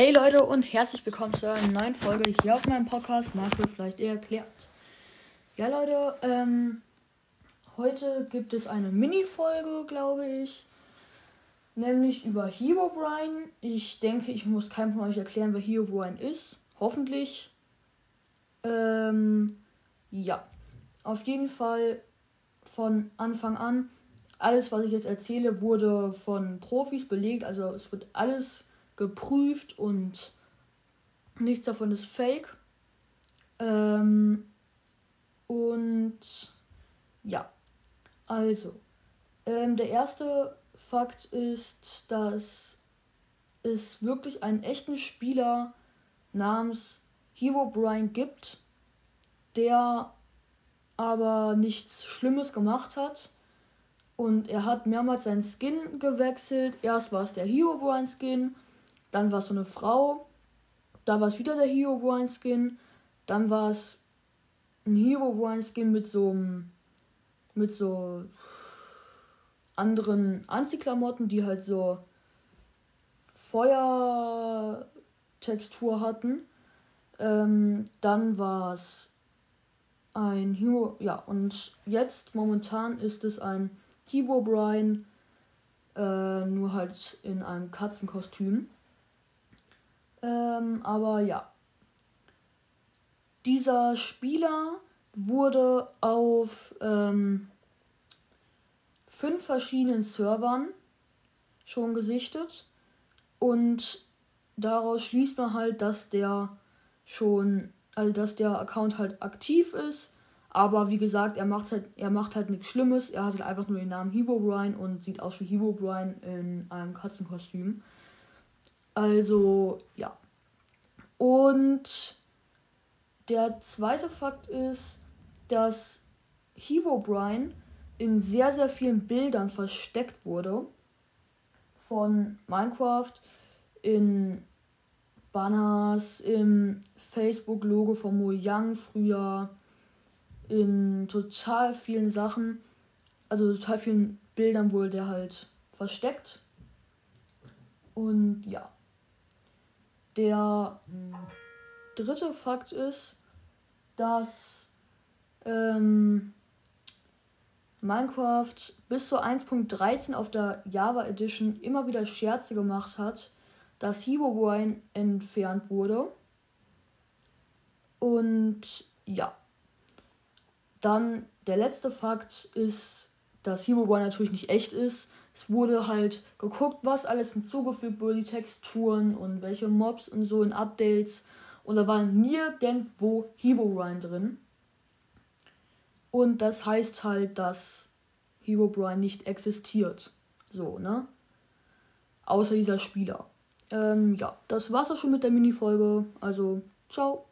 Hey Leute und herzlich willkommen zu einer neuen Folge hier auf meinem Podcast Markus leicht erklärt. Ja Leute, ähm, heute gibt es eine Mini-Folge, glaube ich, nämlich über Hero Brian. Ich denke, ich muss keinem von euch erklären, wer Hero Brian ist. Hoffentlich. Ähm, ja, auf jeden Fall von Anfang an. Alles, was ich jetzt erzähle, wurde von Profis belegt. Also es wird alles geprüft und nichts davon ist fake. Ähm, und ja, also, ähm, der erste Fakt ist, dass es wirklich einen echten Spieler namens Hero Brian gibt, der aber nichts Schlimmes gemacht hat. Und er hat mehrmals seinen Skin gewechselt. Erst war es der Hero Brian Skin, dann war es so eine Frau. Dann war es wieder der Hero Brian Skin. Dann war es ein Hero Brian Skin mit so mit so anderen Anziehklamotten, die halt so Feuertextur hatten. Ähm, dann war es ein Hero, ja, und jetzt momentan ist es ein Hero Brian, äh, nur halt in einem Katzenkostüm. Ähm, aber ja. Dieser Spieler wurde auf ähm, fünf verschiedenen Servern schon gesichtet. Und daraus schließt man halt, dass der schon, also dass der Account halt aktiv ist. Aber wie gesagt, er macht halt, er macht halt nichts Schlimmes. Er hat halt einfach nur den Namen Hebo Brian und sieht aus wie Hebo Brian in einem Katzenkostüm. Also, ja. Und der zweite Fakt ist, dass Hero Brian in sehr, sehr vielen Bildern versteckt wurde. Von Minecraft in Banners, im Facebook-Logo von Mojang früher, in total vielen Sachen, also total vielen Bildern wurde der halt versteckt. Und ja. Der dritte Fakt ist, dass ähm, Minecraft bis zur 1.13 auf der Java Edition immer wieder Scherze gemacht hat, dass Herobrine entfernt wurde. Und ja. Dann der letzte Fakt ist, dass Herobrine natürlich nicht echt ist. Es wurde halt geguckt, was alles hinzugefügt wurde, die Texturen und welche Mobs und so in Updates. Und da war nirgendwo Herobrine drin. Und das heißt halt, dass Herobrine nicht existiert. So, ne? Außer dieser Spieler. Ähm, ja, das war's auch schon mit der Mini-Folge. Also, ciao.